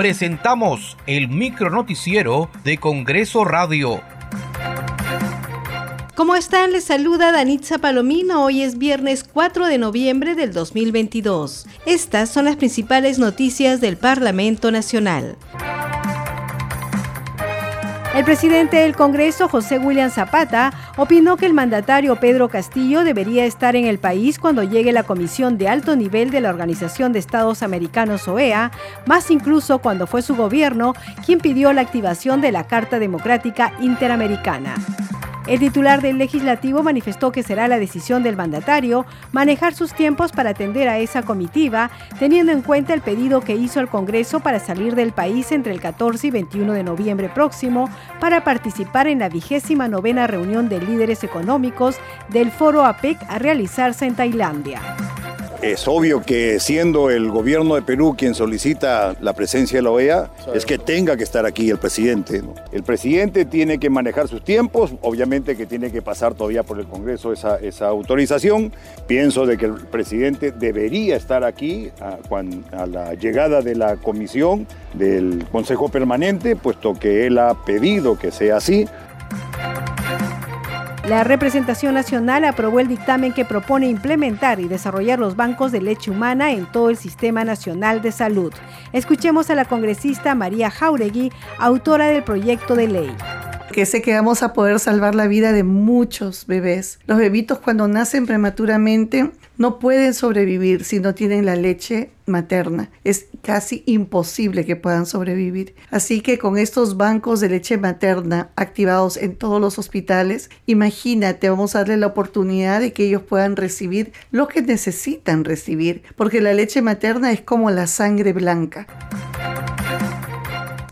presentamos el micronoticiero de Congreso Radio. ¿Cómo están? Les saluda Danitza Palomino. Hoy es viernes 4 de noviembre del 2022. Estas son las principales noticias del Parlamento Nacional. El presidente del Congreso, José William Zapata, opinó que el mandatario Pedro Castillo debería estar en el país cuando llegue la comisión de alto nivel de la Organización de Estados Americanos OEA, más incluso cuando fue su gobierno quien pidió la activación de la Carta Democrática Interamericana. El titular del legislativo manifestó que será la decisión del mandatario manejar sus tiempos para atender a esa comitiva, teniendo en cuenta el pedido que hizo el Congreso para salir del país entre el 14 y 21 de noviembre próximo para participar en la vigésima novena reunión de líderes económicos del Foro APEC a realizarse en Tailandia. Es obvio que siendo el gobierno de Perú quien solicita la presencia de la OEA, es que tenga que estar aquí el presidente. El presidente tiene que manejar sus tiempos, obviamente que tiene que pasar todavía por el Congreso esa, esa autorización. Pienso de que el presidente debería estar aquí a, a la llegada de la comisión del Consejo Permanente, puesto que él ha pedido que sea así. La representación nacional aprobó el dictamen que propone implementar y desarrollar los bancos de leche humana en todo el Sistema Nacional de Salud. Escuchemos a la congresista María Jauregui, autora del proyecto de ley que sé que vamos a poder salvar la vida de muchos bebés. Los bebitos cuando nacen prematuramente no pueden sobrevivir si no tienen la leche materna. Es casi imposible que puedan sobrevivir. Así que con estos bancos de leche materna activados en todos los hospitales, imagínate, vamos a darle la oportunidad de que ellos puedan recibir lo que necesitan recibir, porque la leche materna es como la sangre blanca.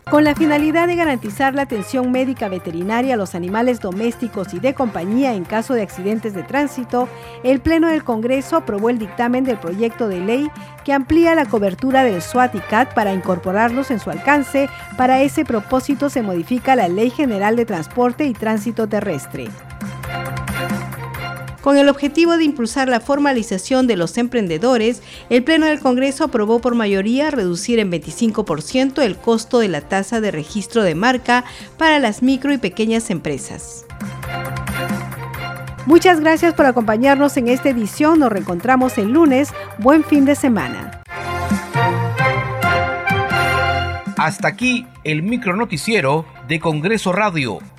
Con la finalidad de garantizar la atención médica veterinaria a los animales domésticos y de compañía en caso de accidentes de tránsito, el Pleno del Congreso aprobó el dictamen del proyecto de ley que amplía la cobertura del SWAT y CAT para incorporarlos en su alcance. Para ese propósito se modifica la Ley General de Transporte y Tránsito Terrestre. Con el objetivo de impulsar la formalización de los emprendedores, el Pleno del Congreso aprobó por mayoría reducir en 25% el costo de la tasa de registro de marca para las micro y pequeñas empresas. Muchas gracias por acompañarnos en esta edición. Nos reencontramos el lunes. Buen fin de semana. Hasta aquí el micronoticiero de Congreso Radio